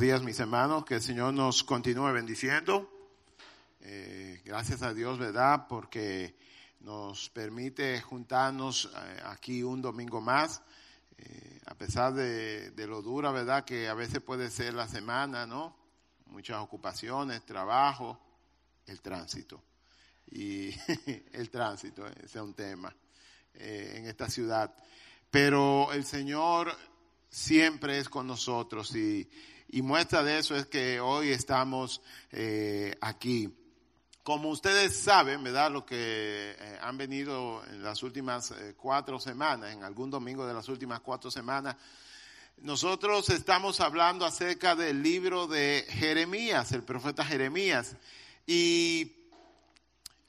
días, mis hermanos. Que el Señor nos continúe bendiciendo. Eh, gracias a Dios, ¿verdad? Porque nos permite juntarnos eh, aquí un domingo más, eh, a pesar de, lo dura, ¿verdad? Que a veces puede ser la semana, ¿no? Muchas ocupaciones, trabajo, el tránsito. Y el tránsito, es un tema en esta ciudad. Pero el Señor siempre es con nosotros y, y muestra de eso es que hoy estamos eh, aquí. Como ustedes saben, ¿verdad? Lo que eh, han venido en las últimas eh, cuatro semanas, en algún domingo de las últimas cuatro semanas, nosotros estamos hablando acerca del libro de Jeremías, el profeta Jeremías. Y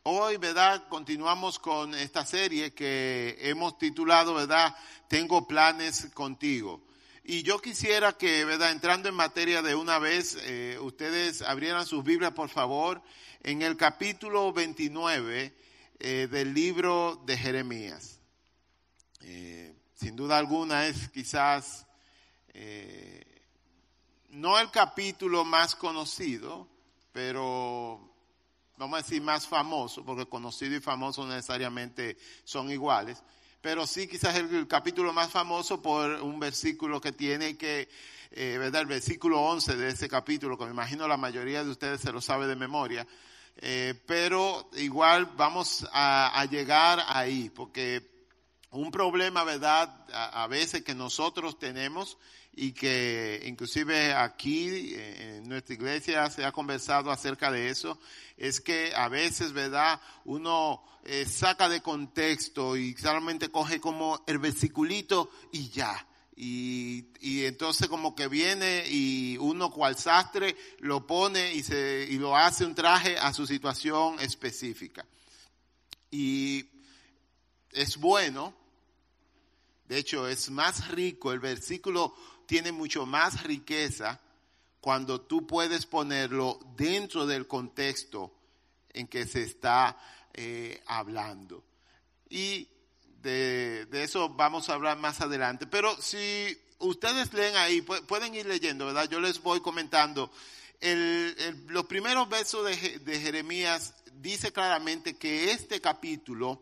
hoy, ¿verdad? Continuamos con esta serie que hemos titulado, ¿verdad? Tengo planes contigo. Y yo quisiera que, ¿verdad? Entrando en materia de una vez, eh, ustedes abrieran sus Biblias, por favor, en el capítulo 29 eh, del libro de Jeremías. Eh, sin duda alguna es quizás no el capítulo más conocido, pero vamos a decir más famoso, porque conocido y famoso necesariamente son iguales pero sí quizás el, capítulo más famoso por un versículo que tiene que, eh, ¿verdad? El versículo 11 de ese capítulo, que me imagino la mayoría de ustedes se lo sabe de memoria, eh, pero igual vamos a, llegar ahí, porque un problema, ¿verdad? A veces que nosotros tenemos y que inclusive aquí en nuestra iglesia se ha conversado acerca de eso, es que a veces, ¿verdad? Uno eh, saca de contexto y solamente coge como el versiculito y ya. Y, y, entonces como que viene y uno cual sastre lo pone y, se, y lo hace un traje a su situación específica. Y es bueno, de hecho es más rico, el versículo tiene mucho más riqueza cuando tú puedes ponerlo dentro del contexto en que se está eh, hablando. Y de, eso vamos a hablar más adelante. Pero si ustedes leen ahí, pueden ir leyendo, ¿verdad? Yo les voy comentando. Los primeros versos de, de Jeremías dice claramente que este capítulo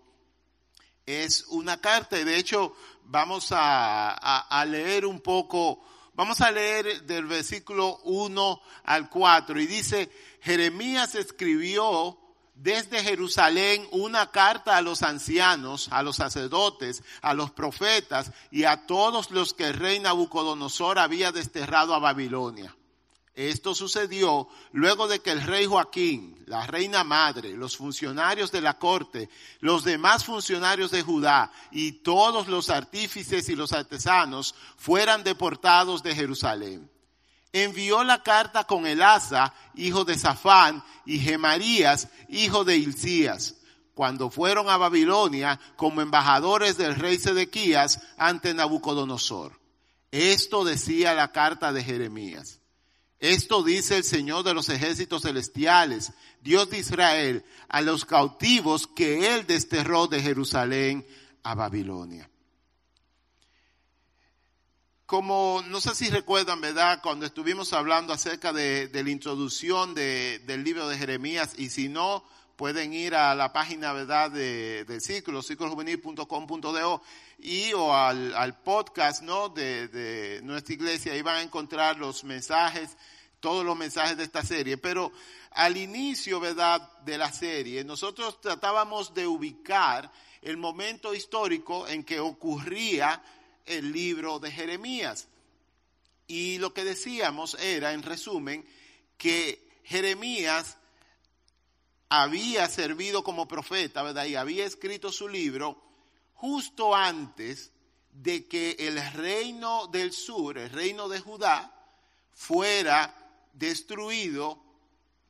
es una carta y de hecho vamos a, leer un poco, vamos a leer del versículo 1 al 4 y dice, Jeremías escribió desde Jerusalén una carta a los ancianos, a los sacerdotes, a los profetas y a todos los que el rey Nabucodonosor había desterrado a Babilonia. Esto sucedió luego de que el rey Joaquín, la reina madre, los funcionarios de la corte, los demás funcionarios de Judá y todos los artífices y los artesanos fueran deportados de Jerusalén envió la carta con Elasa, hijo de Safán, y Gemarías, hijo de Hilcías, cuando fueron a Babilonia como embajadores del rey Sedequías ante Nabucodonosor. Esto decía la carta de Jeremías. Esto dice el Señor de los ejércitos celestiales, Dios de Israel, a los cautivos que él desterró de Jerusalén a Babilonia como no sé si recuerdan, ¿verdad? Cuando estuvimos hablando acerca de, la introducción de, del libro de Jeremías, y si no, pueden ir a la página, ¿verdad?, de, del círculo, círculojuvenil.com.do, y o al, al podcast, ¿no?, de, de nuestra iglesia, ahí van a encontrar los mensajes, todos los mensajes de esta serie. Pero al inicio, ¿verdad?, de la serie, nosotros tratábamos de ubicar el momento histórico en que ocurría el libro de Jeremías. Y lo que decíamos era, en resumen, que Jeremías había servido como profeta, ¿verdad? Y había escrito su libro justo antes de que el reino del sur, el reino de Judá, fuera destruido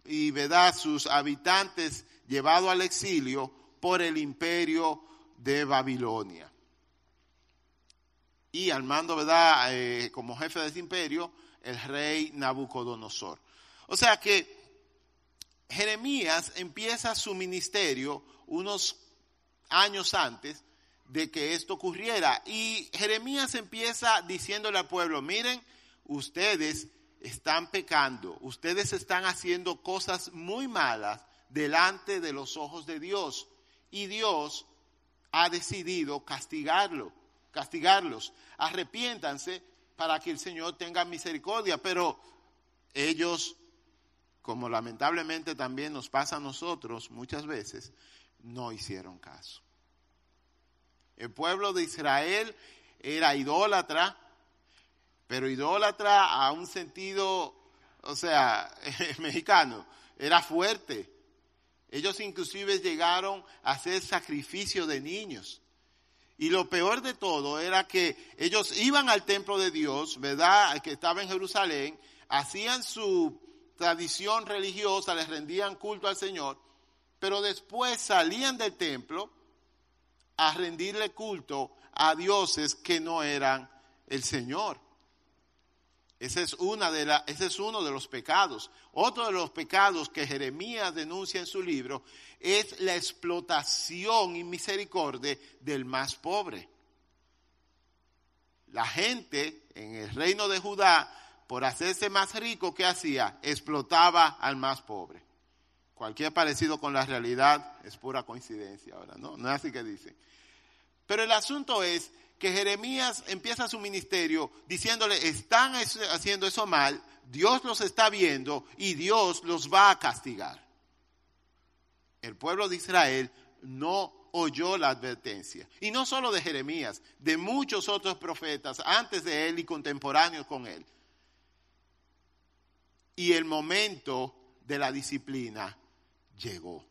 y, ¿verdad? Sus habitantes llevados al exilio por el imperio de Babilonia y al mando, ¿verdad?, eh, como jefe de ese imperio, el rey Nabucodonosor. O sea que Jeremías empieza su ministerio unos años antes de que esto ocurriera. Y Jeremías empieza diciéndole al pueblo, miren, ustedes están pecando, ustedes están haciendo cosas muy malas delante de los ojos de Dios y Dios ha decidido castigarlo, castigarlos. Arrepiéntanse para que el Señor tenga misericordia, pero ellos, como lamentablemente también nos pasa a nosotros muchas veces, no hicieron caso. El pueblo de Israel era idólatra, pero idólatra a un sentido, o sea, mexicano, era fuerte. Ellos inclusive llegaron a hacer sacrificio de niños. Y lo peor de todo era que ellos iban al templo de Dios, ¿verdad? Que estaba en Jerusalén, hacían su tradición religiosa, les rendían culto al Señor, pero después salían del templo a rendirle culto a dioses que no eran el Señor. Ese es, uno de los pecados. Otro de los pecados que Jeremías denuncia en su libro es la explotación y misericordia del más pobre. La gente en el reino de Judá, por hacerse más rico, ¿qué hacía? Explotaba al más pobre. Cualquier parecido con la realidad es pura coincidencia ahora, ¿no? No es así que dice. Pero el asunto es que Jeremías empieza su ministerio diciéndole, están haciendo eso mal, Dios los está viendo y Dios los va a castigar. El pueblo de Israel no oyó la advertencia. Y no solo de Jeremías, de muchos otros profetas antes de él y contemporáneos con él. Y el momento de la disciplina llegó.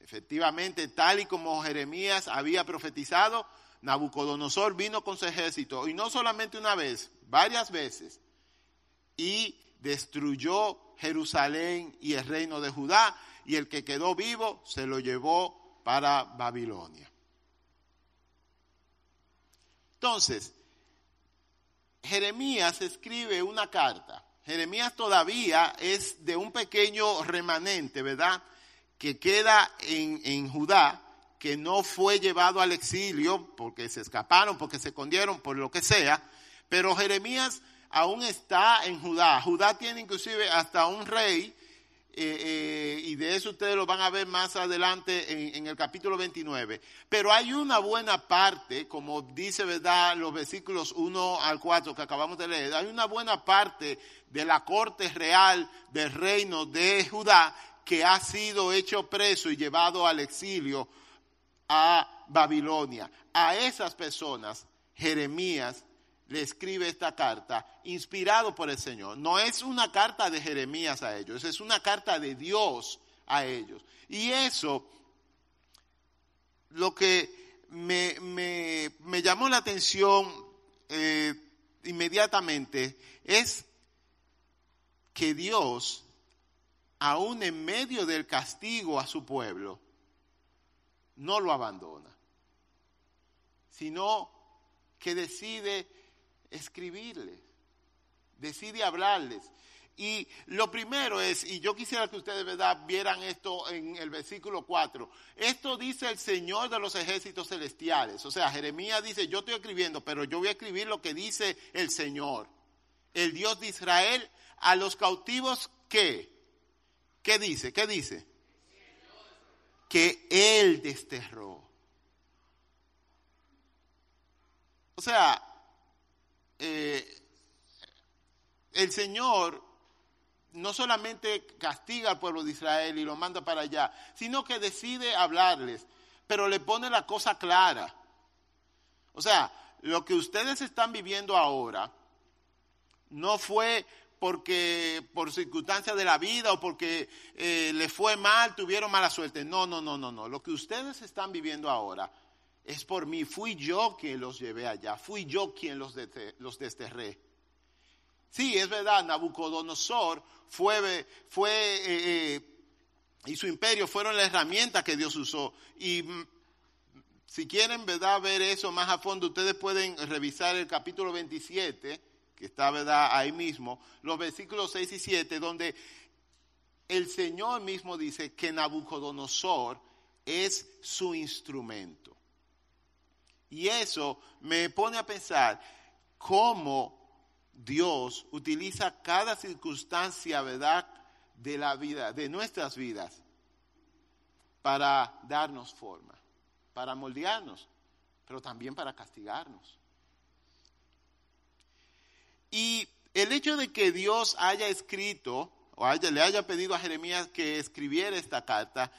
Efectivamente, tal y como Jeremías había profetizado, Nabucodonosor vino con su ejército, y no solamente una vez, varias veces, y destruyó Jerusalén y el reino de Judá, y el que quedó vivo se lo llevó para Babilonia. Entonces, Jeremías escribe una carta. Jeremías todavía es de un pequeño remanente, ¿verdad? Que queda en, en Judá, que no fue llevado al exilio porque se escaparon, porque se escondieron, por lo que sea, pero Jeremías aún está en Judá. Judá tiene inclusive hasta un rey, eh, eh, y de eso ustedes lo van a ver más adelante en, en, el capítulo 29. Pero hay una buena parte, como dice, ¿verdad?, los versículos 1 al 4 que acabamos de leer, hay una buena parte de la corte real del reino de Judá que ha sido hecho preso y llevado al exilio a Babilonia. A esas personas, Jeremías le escribe esta carta inspirado por el Señor. No es una carta de Jeremías a ellos, es una carta de Dios a ellos. Y eso, lo que me, me, llamó la atención eh, inmediatamente es que Dios, aún en medio del castigo a su pueblo, no lo abandona, sino que decide escribirles, decide hablarles. Y lo primero es, y yo quisiera que ustedes ¿verdad? vieran esto en el versículo 4, esto dice el Señor de los ejércitos celestiales. O sea, Jeremías dice, yo estoy escribiendo, pero yo voy a escribir lo que dice el Señor, el Dios de Israel, a los cautivos que, ¿qué dice? ¿Qué dice? Que Él desterró. O sea, eh, el Señor no solamente castiga al pueblo de Israel y lo manda para allá, sino que decide hablarles, pero le pone la cosa clara. O sea, lo que ustedes están viviendo ahora no fue porque por circunstancias de la vida o porque eh, les fue mal, tuvieron mala suerte. No, no, no, no, no. Lo que ustedes están viviendo ahora es por mí. Fui yo quien los llevé allá. Fui yo quien los, los desterré. Sí, es verdad, Nabucodonosor fue, fue eh, eh, y su imperio fueron la herramienta que Dios usó. Y mm, si quieren, ver eso más a fondo, ustedes pueden revisar el capítulo 27 que está ¿verdad? ahí mismo, los versículos 6 y 7, donde el Señor mismo dice que Nabucodonosor es su instrumento. Y eso me pone a pensar cómo Dios utiliza cada circunstancia, ¿verdad?, de la vida, de nuestras vidas, para darnos forma, para moldearnos, pero también para castigarnos. Y el hecho de que Dios haya escrito, o le haya pedido a Jeremías que escribiera esta carta,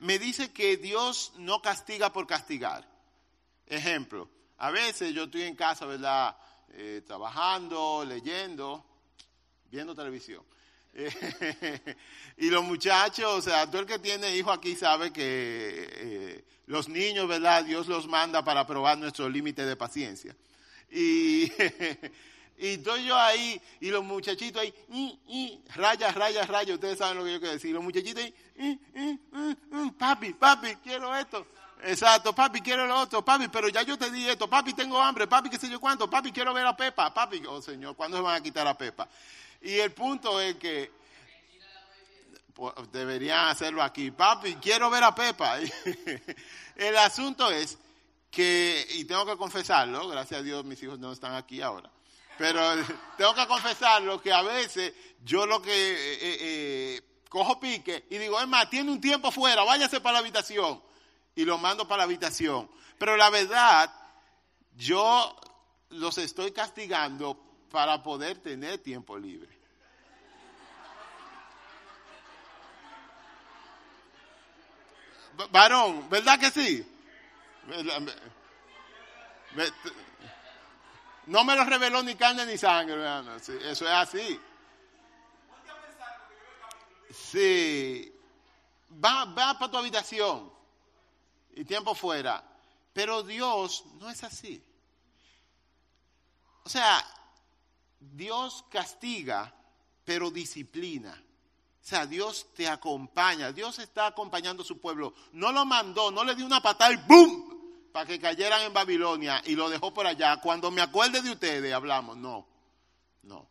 me dice que Dios no castiga por castigar. Ejemplo, a veces yo estoy en casa, ¿verdad? Eh, trabajando, leyendo, viendo televisión. y los muchachos, o sea, todo el que tiene hijo aquí sabe que eh, los niños, ¿verdad? Dios los manda para probar nuestro límite de paciencia. Y, y estoy yo ahí, y los muchachitos ahí, y, raya, raya, raya, ustedes saben lo que yo quiero decir. Los muchachitos ahí, papi, papi, quiero esto. Exacto, papi, quiero lo otro, papi, pero ya yo te di esto, papi, tengo hambre, papi, qué sé yo cuánto, papi, quiero ver a Pepa, papi, oh Señor, ¿cuándo se van a quitar a Pepa? Y el punto es que pues, deberían hacerlo aquí, papi, quiero ver a Pepa. el asunto es que, y tengo que confesarlo, gracias a Dios mis hijos no están aquí ahora, pero tengo que confesarlo que a veces yo lo que eh, eh, eh, cojo pique y digo, es más, tiene un tiempo fuera, váyase para la habitación y lo mando para la habitación. Pero la verdad, yo los estoy castigando para poder tener tiempo libre. Varón, ¿verdad que sí? No me lo reveló ni carne ni sangre, hermano. eso es así. Sí. Va, va para tu habitación y tiempo fuera. Pero Dios no es así. O sea, Dios castiga, pero disciplina. O sea, Dios te acompaña. Dios está acompañando a su pueblo. No lo mandó, no le dio una patada y ¡boom! Para que cayeran en Babilonia y lo dejó por allá. Cuando me acuerde de ustedes, hablamos. No, no.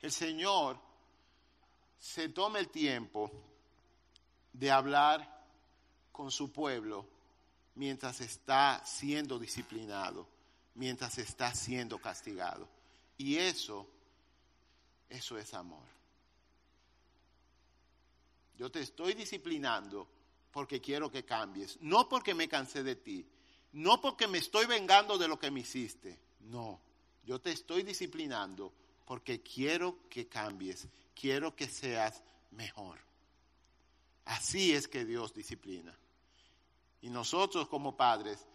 El Señor se toma el tiempo de hablar con su pueblo mientras está siendo disciplinado, mientras está siendo castigado. Y eso, eso es amor. Yo te estoy disciplinando porque quiero que cambies, no porque me cansé de ti, no porque me estoy vengando de lo que me hiciste, no, yo te estoy disciplinando porque quiero que cambies, quiero que seas mejor. Así es que Dios disciplina. Y nosotros como padres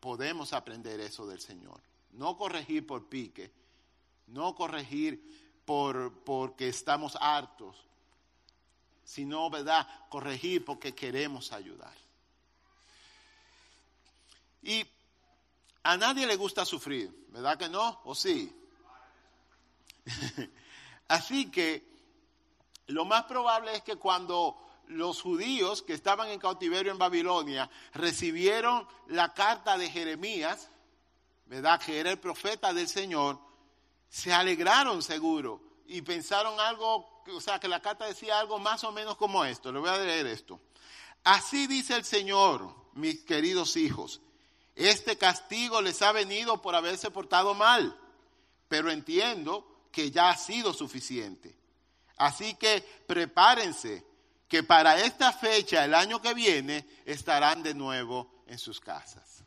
podemos aprender eso del Señor. No corregir por pique, no corregir por, porque estamos hartos, sino, ¿verdad? Corregir porque queremos ayudar. Y a nadie le gusta sufrir, ¿verdad que no? ¿O sí? Así que lo más probable es que cuando los judíos que estaban en cautiverio en Babilonia recibieron la carta de Jeremías, ¿verdad? Que era el profeta del Señor, se alegraron seguro y pensaron algo, o sea, que la carta decía algo más o menos como esto. Le voy a leer esto. Así dice el Señor, mis queridos hijos, este castigo les ha venido por haberse portado mal, pero entiendo que ya ha sido suficiente. Así que prepárense que para esta fecha, el año que viene, estarán de nuevo en sus casas.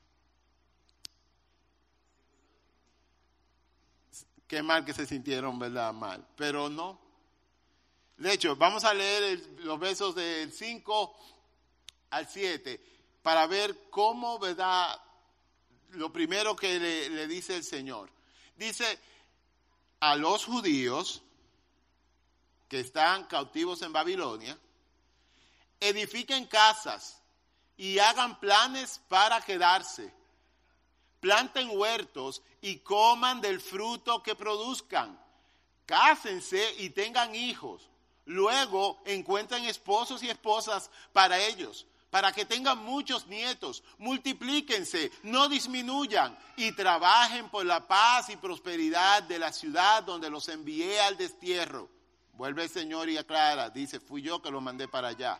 Qué mal que se sintieron, ¿verdad? Mal. Pero no. De hecho, vamos a leer los versos del 5 al 7 para ver cómo, ¿verdad? Lo primero que le, dice el Señor. Dice, a los judíos que están cautivos en Babilonia, edifiquen casas y hagan planes para quedarse. Planten huertos y coman del fruto que produzcan. Cásense y tengan hijos. Luego encuentren esposos y esposas para ellos, para que tengan muchos nietos. Multiplíquense, no disminuyan y trabajen por la paz y prosperidad de la ciudad donde los envié al destierro. Vuelve el Señor y aclara, dice, fui yo que lo mandé para allá.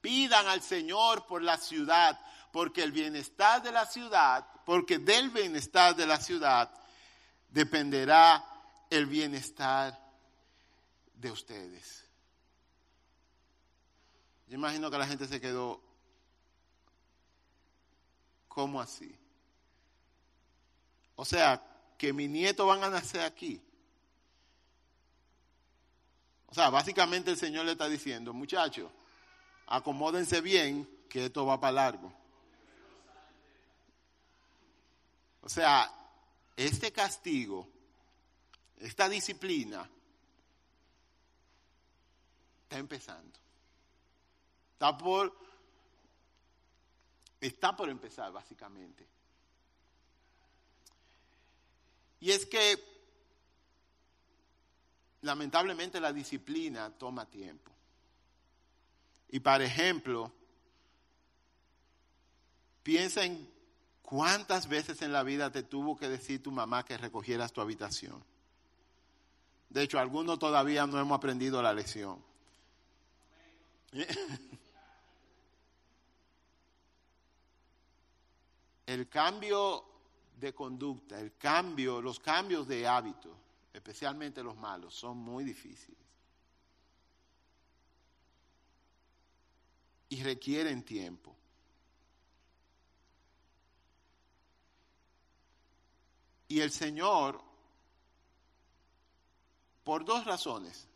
Pidan al Señor por la ciudad, porque el bienestar de la ciudad, porque del bienestar de la ciudad dependerá el bienestar de ustedes. Yo imagino que la gente se quedó, ¿cómo así? O sea, que mis nietos van a nacer aquí. O sea, básicamente el Señor le está diciendo, muchachos, acomódense bien, que esto va para largo. O sea, este castigo, esta disciplina, está empezando. Está por, está por empezar, básicamente. Y es que, lamentablemente, la disciplina toma tiempo. Y, por ejemplo, piensa en cuántas veces en la vida te tuvo que decir tu mamá que recogieras tu habitación. De hecho, algunos todavía no hemos aprendido la lección. El cambio de conducta, el cambio, los cambios de hábito, especialmente los malos, son muy difíciles. Y requieren tiempo. Y el Señor, por dos razones,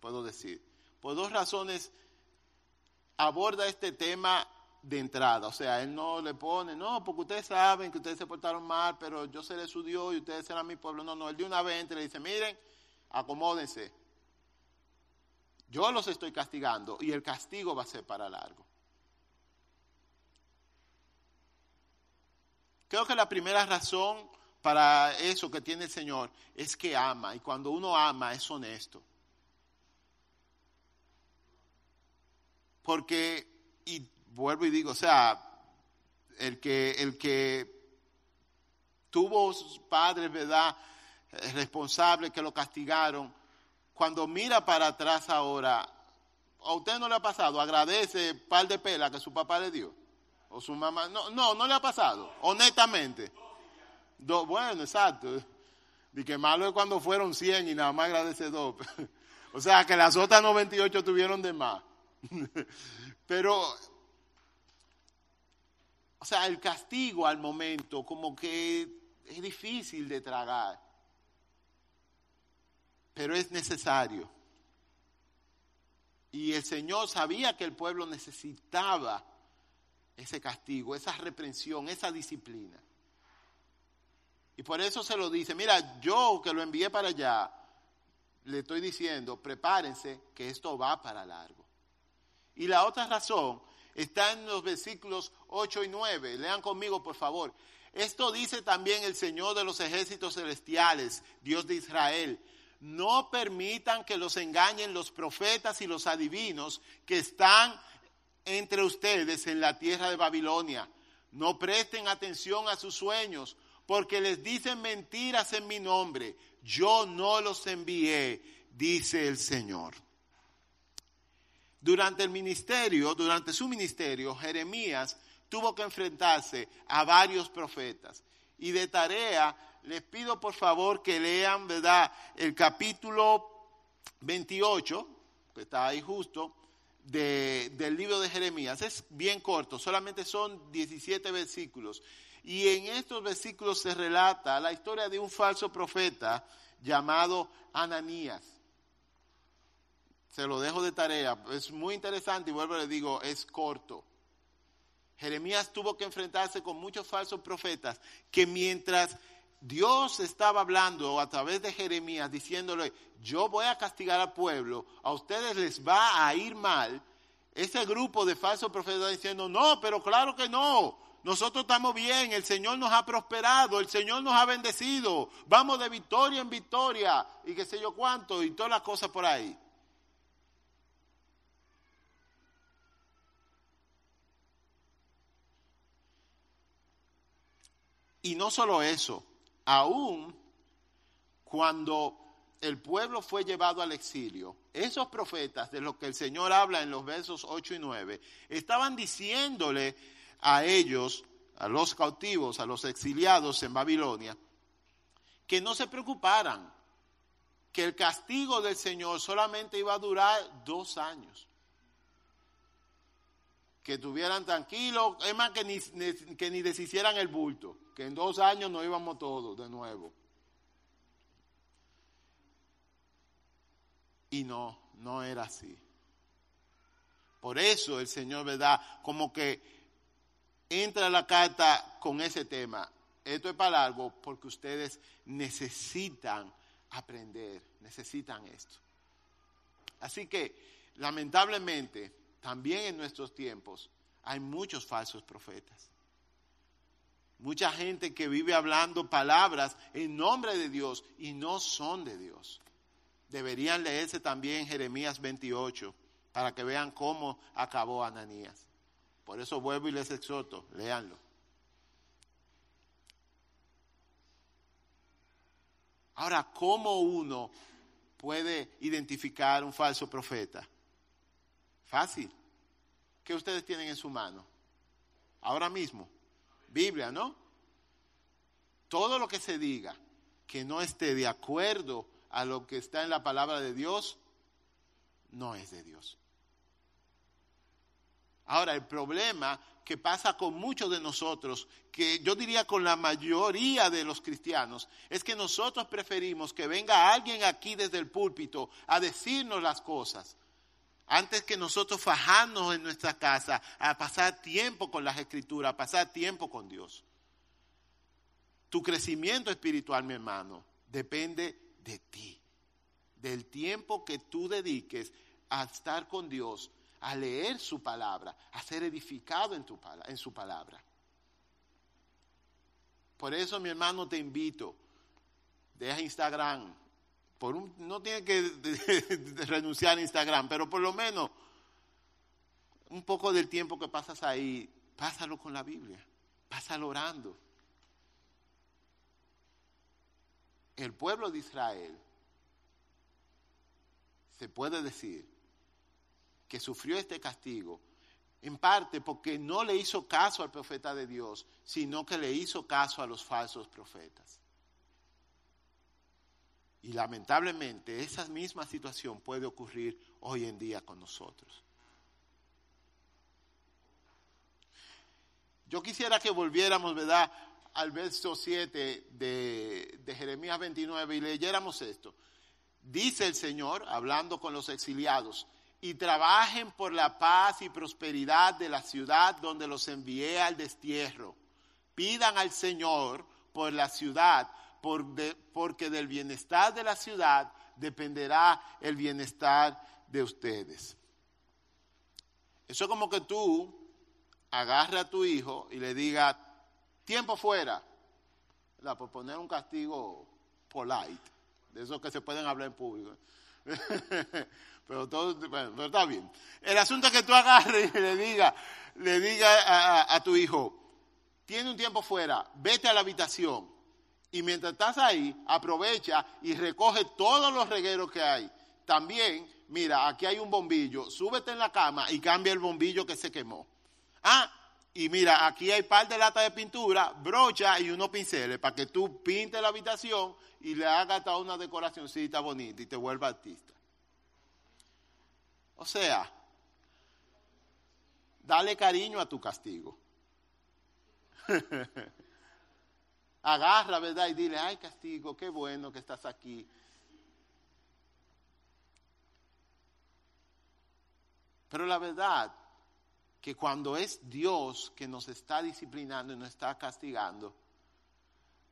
puedo decir, por dos razones aborda este tema de entrada. O sea, él no le pone, no, porque ustedes saben que ustedes se portaron mal, pero yo seré su Dios y ustedes serán mi pueblo. No, no, él de una vez le dice, miren, acomódense. Yo los estoy castigando y el castigo va a ser para largo. Creo que la primera razón para eso que tiene el Señor es que ama y cuando uno ama es honesto. Porque, y vuelvo y digo, o sea, el que, el que tuvo sus padres, ¿verdad? Eh, responsables que lo castigaron, cuando mira para atrás ahora, ¿a usted no le ha pasado? Agradece el par de pelas que su papá le dio. O su mamá. No, no, no le ha pasado, honestamente. bueno, exacto. Y que malo es cuando fueron 100 y nada más agradece dos. o sea, que las otras 98 tuvieron de más. Pero, o sea, el castigo al momento como que es difícil de tragar, pero es necesario. Y el Señor sabía que el pueblo necesitaba ese castigo, esa reprensión, esa disciplina. Y por eso se lo dice, mira, yo que lo envié para allá, le estoy diciendo, prepárense que esto va para largo. Y la otra razón está en los versículos 8 y 9. Lean conmigo, por favor. Esto dice también el Señor de los ejércitos celestiales, Dios de Israel. No permitan que los engañen los profetas y los adivinos que están entre ustedes en la tierra de Babilonia. No presten atención a sus sueños, porque les dicen mentiras en mi nombre. Yo no los envié, dice el Señor. Durante el ministerio, durante su ministerio, Jeremías tuvo que enfrentarse a varios profetas. Y de tarea, les pido por favor que lean, ¿verdad?, el capítulo 28, que está ahí justo, del libro de Jeremías. Es bien corto, solamente son 17 versículos. Y en estos versículos se relata la historia de un falso profeta llamado Ananías se lo dejo de tarea, es muy interesante y vuelvo le digo, es corto. Jeremías tuvo que enfrentarse con muchos falsos profetas que mientras Dios estaba hablando a través de Jeremías diciéndole, yo voy a castigar al pueblo, a ustedes les va a ir mal, ese grupo de falsos profetas diciendo, no, pero claro que no, nosotros estamos bien, el Señor nos ha prosperado, el Señor nos ha bendecido, vamos de victoria en victoria y qué sé yo cuánto y todas las cosas por ahí. Y no solo eso, aún cuando el pueblo fue llevado al exilio, esos profetas de los que el Señor habla en los versos 8 y 9, estaban diciéndole a ellos, a los cautivos, a los exiliados en Babilonia, que no se preocuparan, que el castigo del Señor solamente iba a durar dos años. Que estuvieran tranquilos, es más que ni, que ni deshicieran el bulto, que en dos años no íbamos todos de nuevo. Y no, no era así. Por eso el Señor, ¿verdad? Como que entra la carta con ese tema. Esto es para algo porque ustedes necesitan aprender, necesitan esto. Así que, lamentablemente, también en nuestros tiempos hay muchos falsos profetas. Mucha gente que vive hablando palabras en nombre de Dios y no son de Dios. Deberían leerse también Jeremías 28 para que vean cómo acabó Ananías. Por eso vuelvo y les exhorto, léanlo. Ahora, ¿cómo uno puede identificar un falso profeta? Fácil. ¿Qué ustedes tienen en su mano? Ahora mismo. Biblia, ¿no? Todo lo que se diga que no esté de acuerdo a lo que está en la palabra de Dios, no es de Dios. Ahora, el problema que pasa con muchos de nosotros, que yo diría con la mayoría de los cristianos, es que nosotros preferimos que venga alguien aquí desde el púlpito a decirnos las cosas, antes que nosotros fajarnos en nuestra casa, a pasar tiempo con las escrituras, a pasar tiempo con Dios. Tu crecimiento espiritual, mi hermano, depende de ti, del tiempo que tú dediques a estar con Dios, a leer su palabra, a ser edificado en, en su palabra. Por eso, mi hermano, te invito, deja Instagram. Por un, no tienes que renunciar a Instagram, pero por lo menos un poco del tiempo que pasas ahí, pásalo con la Biblia, pásalo orando. El pueblo de Israel, se puede decir, que sufrió este castigo, en parte porque no le hizo caso al profeta de Dios, sino que le hizo caso a los falsos profetas. Y lamentablemente esa misma situación puede ocurrir hoy en día con nosotros. Yo quisiera que volviéramos, ¿verdad?, al verso 7 de, de Jeremías 29 y leyéramos esto. Dice el Señor, hablando con los exiliados, y trabajen por la paz y prosperidad de la ciudad donde los envié al destierro. Pidan al Señor por la ciudad, porque del bienestar de la ciudad dependerá el bienestar de ustedes. Eso es como que tú agarras a tu hijo y le digas, tiempo fuera, la, por poner un castigo polite, de esos que se pueden hablar en público. pero todo, bueno, está bien. El asunto es que tú agarres y le diga, le diga a, tu hijo, tiene un tiempo fuera, vete a la habitación. Y mientras estás ahí, aprovecha y recoge todos los regueros que hay. También, mira, aquí hay un bombillo, súbete en la cama y cambia el bombillo que se quemó. Ah, y mira, aquí hay par de latas de pintura, brocha y unos pinceles para que tú pintes la habitación y le hagas toda una decoracióncita bonita y te vuelva artista. O sea, dale cariño a tu castigo. Agarra, ¿verdad? Y dile, ay castigo, qué bueno que estás aquí. Pero la verdad que cuando es Dios que nos está disciplinando y nos está castigando,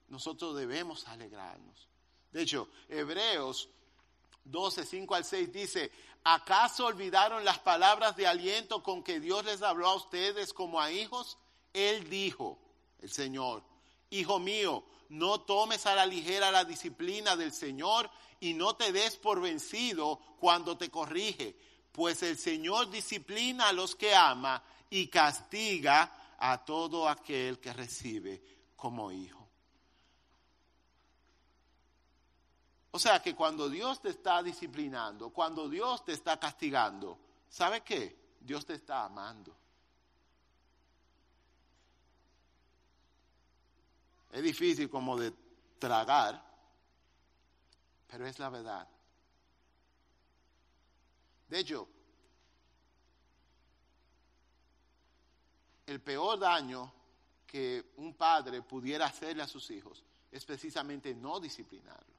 nosotros debemos alegrarnos. De hecho, Hebreos 12, 5 al 6 dice, ¿acaso olvidaron las palabras de aliento con que Dios les habló a ustedes como a hijos? Él dijo, el Señor, Hijo mío, no tomes a la ligera la disciplina del Señor y no te des por vencido cuando te corrige, pues el Señor disciplina a los que ama y castiga a todo aquel que recibe como hijo. O sea que cuando Dios te está disciplinando, cuando Dios te está castigando, ¿sabe qué? Dios te está amando. Es difícil como de tragar, pero es la verdad. De hecho, el peor daño que un padre pudiera hacerle a sus hijos es precisamente no disciplinarlo.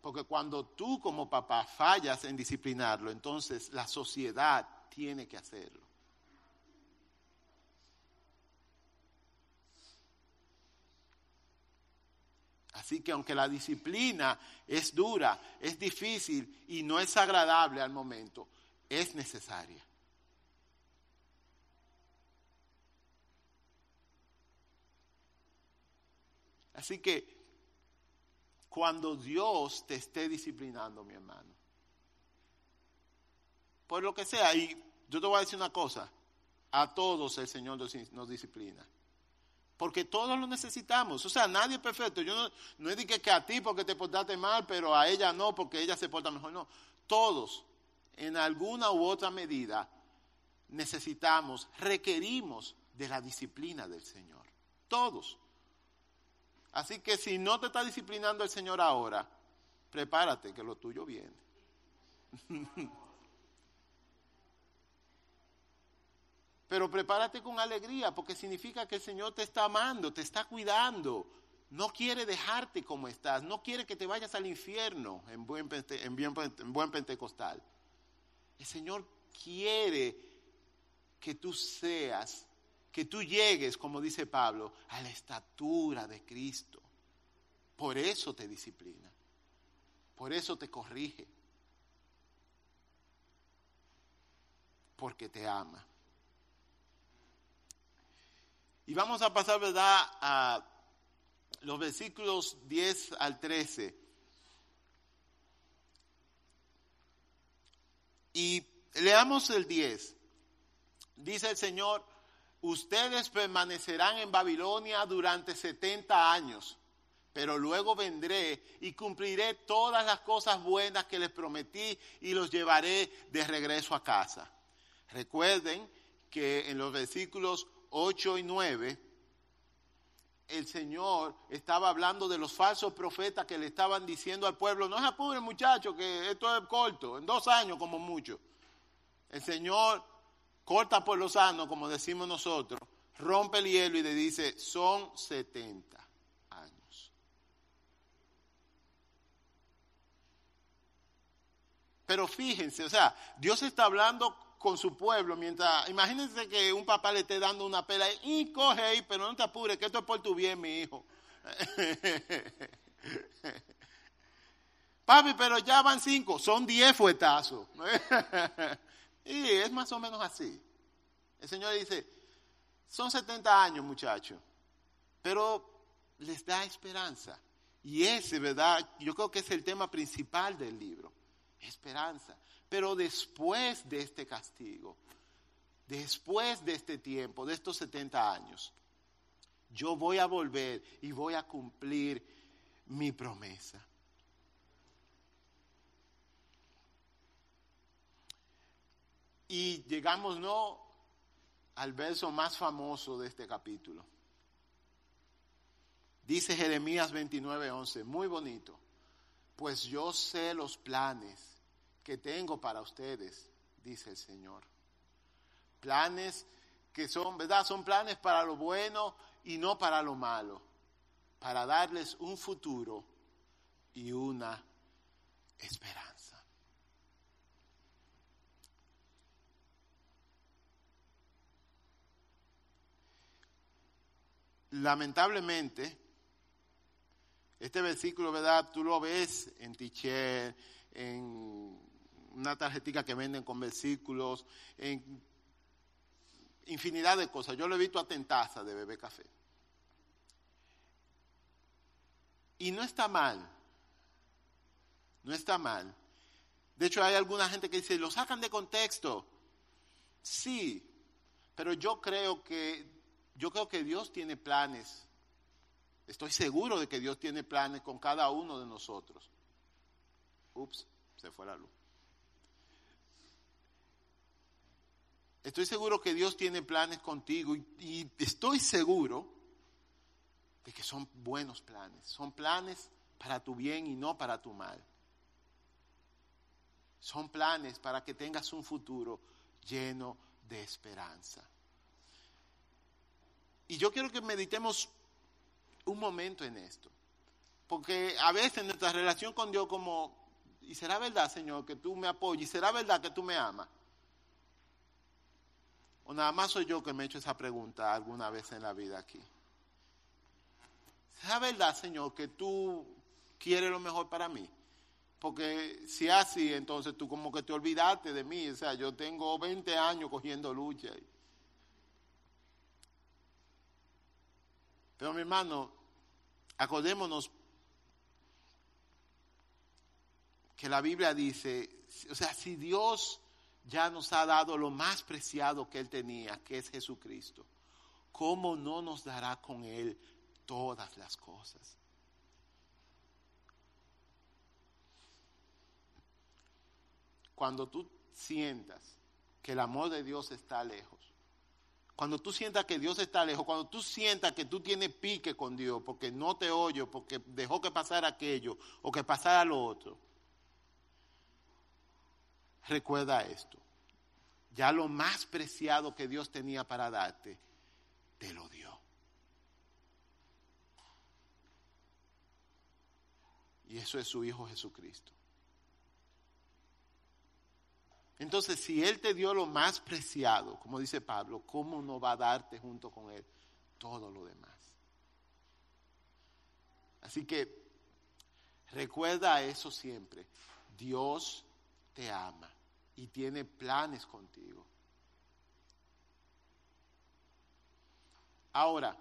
Porque cuando tú como papá fallas en disciplinarlo, entonces la sociedad tiene que hacerlo. Así que aunque la disciplina es dura, es difícil y no es agradable al momento, es necesaria. Así que cuando Dios te esté disciplinando, mi hermano, por lo que sea, y yo te voy a decir una cosa, a todos el Señor nos disciplina. Porque todos lo necesitamos. O sea, nadie es perfecto. Yo no, no es de que, a ti porque te portaste mal, pero a ella no porque ella se porta mejor. No. Todos, en alguna u otra medida, necesitamos, requerimos de la disciplina del Señor. Todos. Así que si no te está disciplinando el Señor ahora, prepárate que lo tuyo viene. Pero prepárate con alegría porque significa que el Señor te está amando, te está cuidando. No quiere dejarte como estás, no quiere que te vayas al infierno en buen, en buen pentecostal. El Señor quiere que tú seas, que tú llegues, como dice Pablo, a la estatura de Cristo. Por eso te disciplina, por eso te corrige, porque te ama. Y vamos a pasar, ¿verdad?, a los versículos 10 al 13. Y leamos el 10. Dice el Señor, ustedes permanecerán en Babilonia durante 70 años, pero luego vendré y cumpliré todas las cosas buenas que les prometí y los llevaré de regreso a casa. Recuerden que en los versículos 8 y 9, el Señor estaba hablando de los falsos profetas que le estaban diciendo al pueblo, no se apuren muchachos, que esto es corto, en dos años como mucho. El Señor corta por los años, como decimos nosotros, rompe el hielo y le dice, son 70 años. Pero fíjense, o sea, Dios está hablando con su pueblo, mientras, imagínense que un papá le esté dando una pela y coge ahí, pero no te apures, que esto es por tu bien, mi hijo. Papi, pero ya van cinco, son diez fuetazos. y es más o menos así. El Señor dice, son 70 años, muchachos, pero les da esperanza. Y ese, ¿verdad? Yo creo que es el tema principal del libro, esperanza. Pero después de este castigo, después de este tiempo, de estos 70 años, yo voy a volver y voy a cumplir mi promesa. Y llegamos no al verso más famoso de este capítulo. Dice Jeremías 29:11, muy bonito, pues yo sé los planes que tengo para ustedes, dice el Señor. Planes que son, ¿verdad? Son planes para lo bueno y no para lo malo, para darles un futuro y una esperanza. Lamentablemente, este versículo, ¿verdad? Tú lo ves en Tiché, en una tarjetita que venden con versículos, en infinidad de cosas. Yo lo he visto a tentaza de beber café. Y no está mal. No está mal. De hecho, hay alguna gente que dice, lo sacan de contexto. Sí, pero yo creo que yo creo que Dios tiene planes. Estoy seguro de que Dios tiene planes con cada uno de nosotros. Ups, se fue la luz. Estoy seguro que Dios tiene planes contigo y, estoy seguro de que son buenos planes, son planes para tu bien y no para tu mal. Son planes para que tengas un futuro lleno de esperanza. Y yo quiero que meditemos un momento en esto. Porque a veces nuestra relación con Dios como, ¿y será verdad, Señor, que tú me apoyas? ¿Y será verdad que tú me amas? ¿O nada más soy yo que me he hecho esa pregunta alguna vez en la vida aquí? ¿Será verdad, Señor, que tú quieres lo mejor para mí? Porque si así, entonces tú como que te olvidaste de mí. O sea, yo tengo 20 años cogiendo lucha. Pero mi hermano, acordémonos que la Biblia dice, o sea, si Dios ya nos ha dado lo más preciado que Él tenía, que es Jesucristo, ¿cómo no nos dará con Él todas las cosas? Cuando tú sientas que el amor de Dios está lejos, cuando tú sientas que Dios está lejos, cuando tú sientas que tú tienes pique con Dios porque no te oye, porque dejó que pasara aquello o que pasara lo otro, recuerda esto. Ya lo más preciado que Dios tenía para darte, te lo dio. Y eso es su Hijo Jesucristo. Entonces, si Él te dio lo más preciado, como dice Pablo, ¿cómo no va a darte junto con Él todo lo demás? Así que recuerda eso siempre. Dios te ama y tiene planes contigo. Ahora,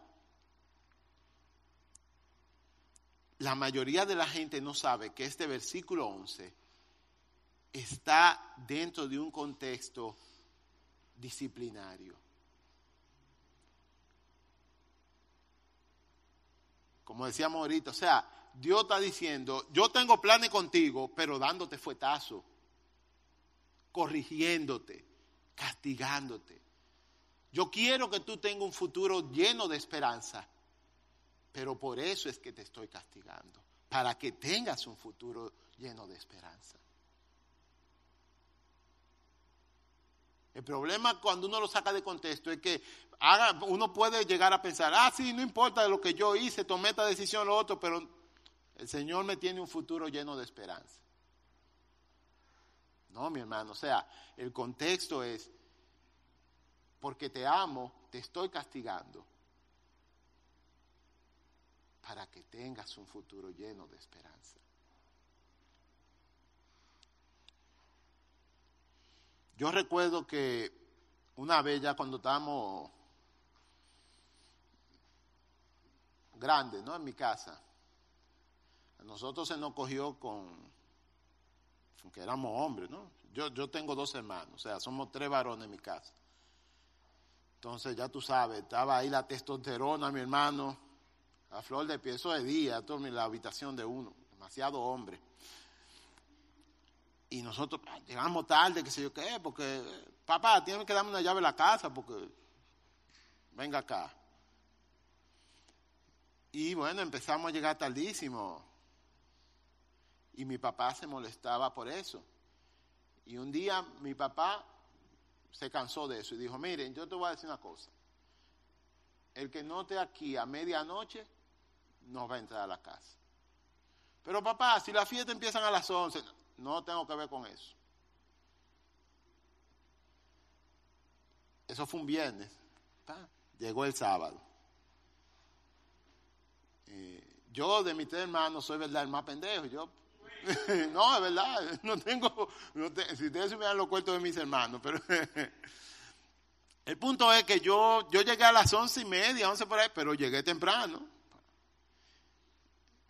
la mayoría de la gente no sabe que este versículo 11 está dentro de un contexto disciplinario. Como decíamos ahorita, o sea, Dios está diciendo, yo tengo planes contigo, pero dándote fuetazo, corrigiéndote, castigándote. Yo quiero que tú tengas un futuro lleno de esperanza, pero por eso es que te estoy castigando, para que tengas un futuro lleno de esperanza. El problema cuando uno lo saca de contexto es que uno puede llegar a pensar, ah, sí, no importa lo que yo hice, tomé esta decisión, lo otro, pero el Señor me tiene un futuro lleno de esperanza. No, mi hermano, o sea, el contexto es, porque te amo, te estoy castigando para que tengas un futuro lleno de esperanza. Yo recuerdo que una vez ya cuando estábamos grandes, ¿no? En mi casa, a nosotros se nos cogió con, que éramos hombres, ¿no? Yo, yo tengo dos hermanos, o sea, somos tres varones en mi casa. Entonces, ya tú sabes, estaba ahí la testosterona, mi hermano, a flor de pie, eso de día, todo en la habitación de uno, demasiado hombre. Y nosotros ah, llegamos tarde, qué sé yo qué, porque papá, tiene que darme una llave de la casa, porque venga acá. Y bueno, empezamos a llegar tardísimo. Y mi papá se molestaba por eso. Y un día mi papá se cansó de eso y dijo, miren, yo te voy a decir una cosa. El que no esté aquí a medianoche no va a entrar a la casa. Pero papá, si la fiesta empiezan a las 11, no tengo que ver con eso. Eso fue un viernes. Llegó el sábado. Eh, yo de mis tres hermanos soy verdad el más pendejo. Yo, no, es verdad. No tengo. si ustedes supieran los cuentos de mis hermanos, pero. el punto es que yo, yo llegué a las once y media, once por ahí, pero llegué temprano.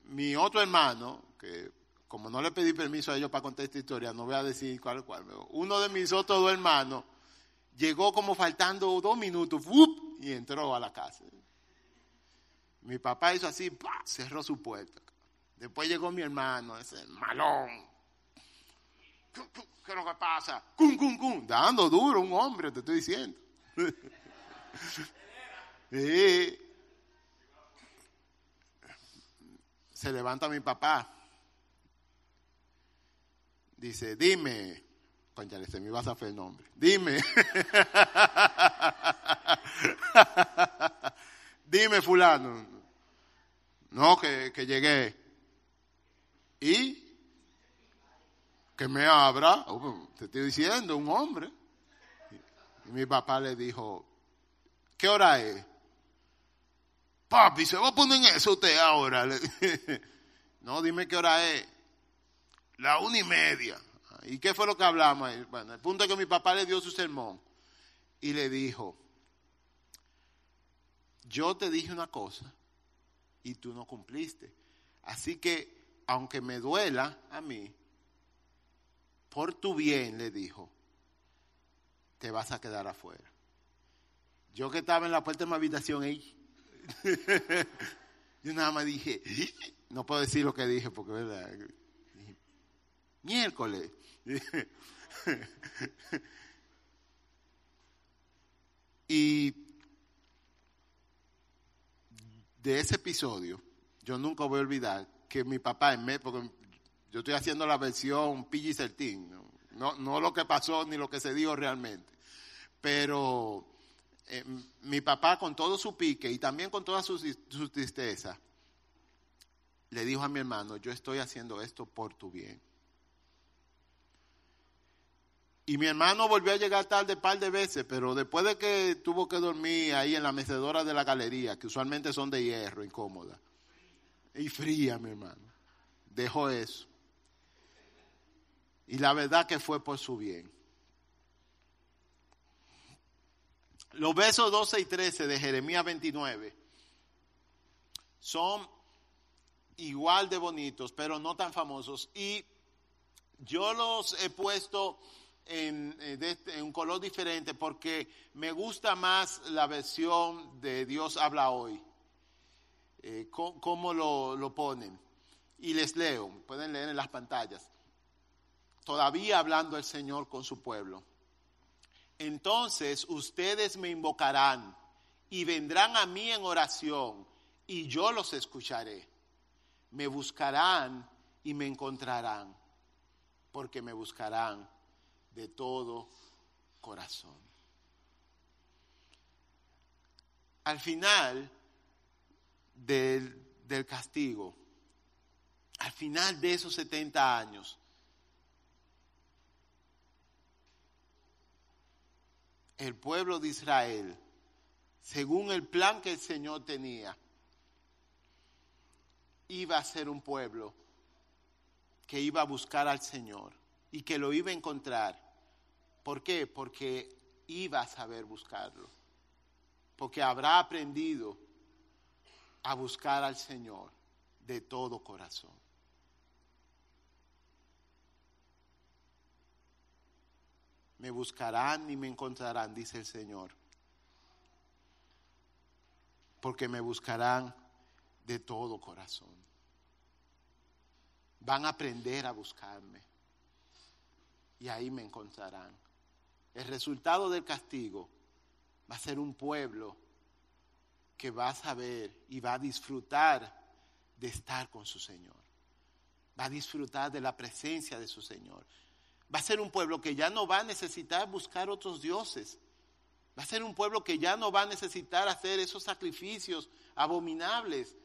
Mi otro hermano, que como no le pedí permiso a ellos para contar esta historia, no voy a decir cuál cuál. Uno de mis otros dos hermanos llegó como faltando dos minutos y entró a la casa. Mi papá hizo así, cerró su puerta. Después llegó mi hermano, ese malón. ¿Qué es lo que pasa? ¡Cum, cum, cum! Dando duro un hombre, te estoy diciendo. sí. se levanta mi papá. Dice, dime, conchale, se me iba a saber el nombre. Dime. dime, fulano. No, que, que llegué. ¿Y? Que me abra. Oh, te estoy diciendo, un hombre. Y mi papá le dijo, ¿qué hora es? Papi, ¿se va a poner en eso usted ahora? no, dime qué hora es. La una y media. ¿Y qué fue lo que hablamos? Bueno, el punto es que mi papá le dio su sermón y le dijo, yo te dije una cosa y tú no cumpliste. Así que, aunque me duela a mí, por tu bien, le dijo, te vas a quedar afuera. Yo que estaba en la puerta de mi habitación ahí, yo nada más dije, no puedo decir lo que dije porque, ¿verdad? miércoles. y de ese episodio, yo nunca voy a olvidar que mi papá, porque yo estoy haciendo la versión PG-13, ¿no? no lo que pasó ni lo que se dijo realmente, pero eh, mi papá con todo su pique y también con toda su, su tristeza, le dijo a mi hermano, yo estoy haciendo esto por tu bien. Y mi hermano volvió a llegar tarde un par de veces, pero después de que tuvo que dormir ahí en la mecedora de la galería, que usualmente son de hierro, incómoda, y fría, mi hermano, dejó eso. Y la verdad que fue por su bien. Los versos 12 y 13 de Jeremías 29 son igual de bonitos, pero no tan famosos. Y yo los he puesto en, eh, este, en, un color diferente porque me gusta más la versión de Dios habla hoy. Eh, ¿Cómo lo, lo ponen? Y les leo, pueden leer en las pantallas. Todavía hablando el Señor con su pueblo entonces ustedes me invocarán y vendrán a mí en oración y yo los escucharé. Me buscarán y me encontrarán, porque me buscarán de todo corazón. Al final del, del castigo, al final de esos 70 años, el pueblo de Israel, según el plan que el Señor tenía, iba a ser un pueblo que iba a buscar al Señor y que lo iba a encontrar. ¿Por qué? Porque iba a saber buscarlo. Porque habrá aprendido a buscar al Señor de todo corazón. me buscarán y me encontrarán, dice el Señor. Porque me buscarán de todo corazón. Van a aprender a buscarme. Y ahí me encontrarán. El resultado del castigo va a ser un pueblo que va a saber y va a disfrutar de estar con su Señor. Va a disfrutar de la presencia de su Señor va a ser un pueblo que ya no va a necesitar buscar otros dioses. Va a ser un pueblo que ya no va a necesitar hacer esos sacrificios abominables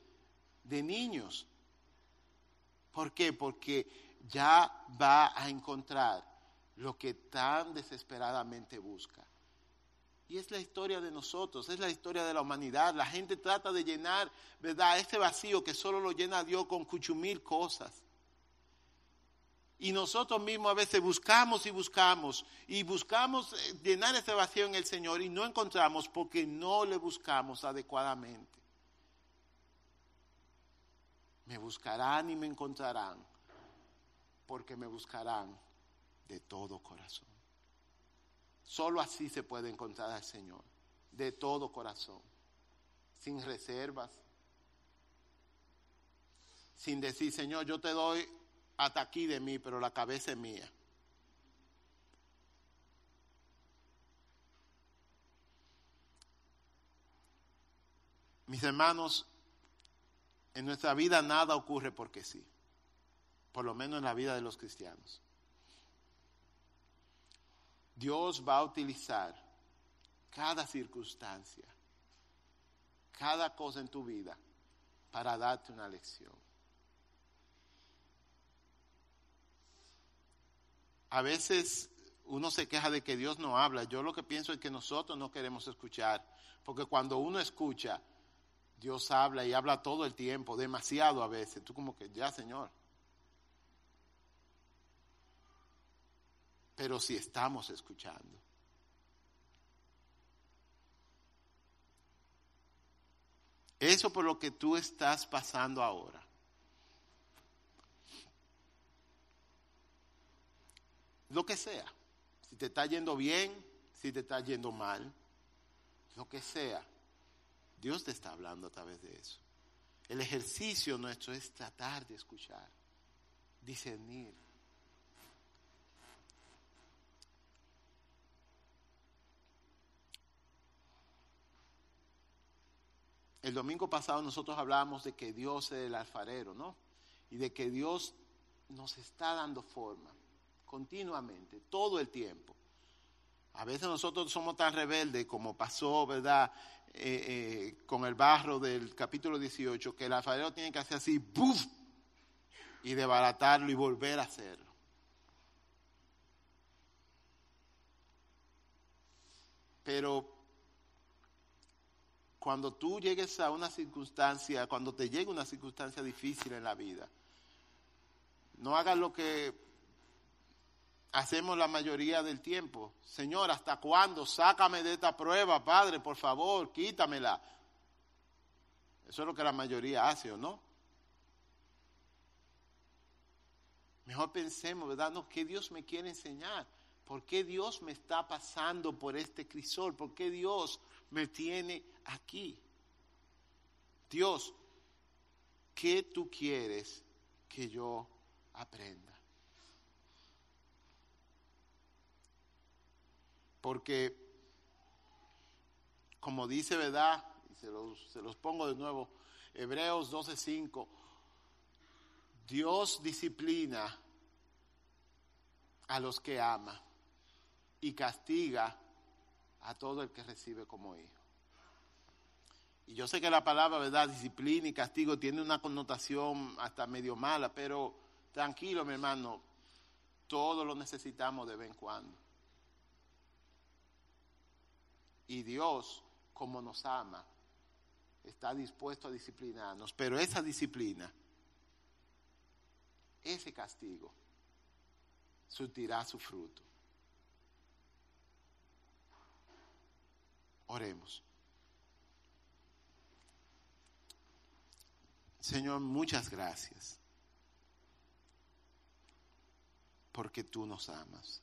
de niños. ¿Por qué? Porque ya va a encontrar lo que tan desesperadamente busca. Y es la historia de nosotros, es la historia de la humanidad. La gente trata de llenar, ¿verdad? Ese vacío que solo lo llena Dios con cuchumil cosas. Y nosotros mismos a veces buscamos y buscamos y buscamos eh, llenar ese vacío en el Señor y no encontramos porque no le buscamos adecuadamente. Me buscarán y me encontrarán porque me buscarán de todo corazón. Solo así se puede encontrar al Señor, de todo corazón, sin reservas, sin decir, Señor, yo te doy hasta aquí de mí, pero la cabeza es mía. Mis hermanos, En nuestra vida nada ocurre porque sí, por lo menos en la vida de los cristianos. Dios va a utilizar cada circunstancia, cada cosa en tu vida para darte una lección. A veces uno se queja de que Dios no habla. Yo lo que pienso es que nosotros no queremos escuchar, porque cuando uno escucha, Dios habla y habla todo el tiempo, demasiado a veces. Tú como que, ya Señor. Pero si estamos escuchando. Eso por lo que tú estás pasando ahora. Lo que sea. Si te está yendo bien, si te está yendo mal, lo que sea. Dios te está hablando a través de eso. El ejercicio nuestro es tratar de escuchar, discernir. El domingo pasado nosotros hablábamos de que Dios es el alfarero, ¿no? Y de que Dios nos está dando forma continuamente, todo el tiempo. A veces nosotros somos tan rebeldes como pasó, ¿verdad? Eh, eh, con el barro del capítulo 18, que el alfarero tiene que hacer así, ¡buf! Y desbaratarlo y volver a hacerlo. Pero cuando tú llegues a una circunstancia, cuando te llegue una circunstancia difícil en la vida, no hagas lo que hacemos la mayoría del tiempo. Señor, ¿hasta cuándo? Sácame de esta prueba, Padre, por favor, quítamela. Eso es lo que la mayoría hace, ¿o no? Mejor pensemos, ¿verdad? No, ¿qué Dios me quiere enseñar? ¿Por qué Dios me está pasando por este crisol? ¿Por qué Dios me tiene aquí? Dios, ¿qué tú quieres que yo aprenda? Porque, como dice, ¿verdad? Y se los, se los pongo de nuevo, Hebreos 12:5, Dios disciplina a los que ama y castiga a todo el que recibe como hijo. Y yo sé que la palabra, ¿verdad? Disciplina y castigo tiene una connotación hasta medio mala, pero tranquilo, mi hermano, todo lo necesitamos de vez en cuando. Y Dios, como nos ama, está dispuesto a disciplinarnos. Pero esa disciplina, ese castigo, surtirá su fruto. Oremos. Señor, muchas gracias porque tú nos amas.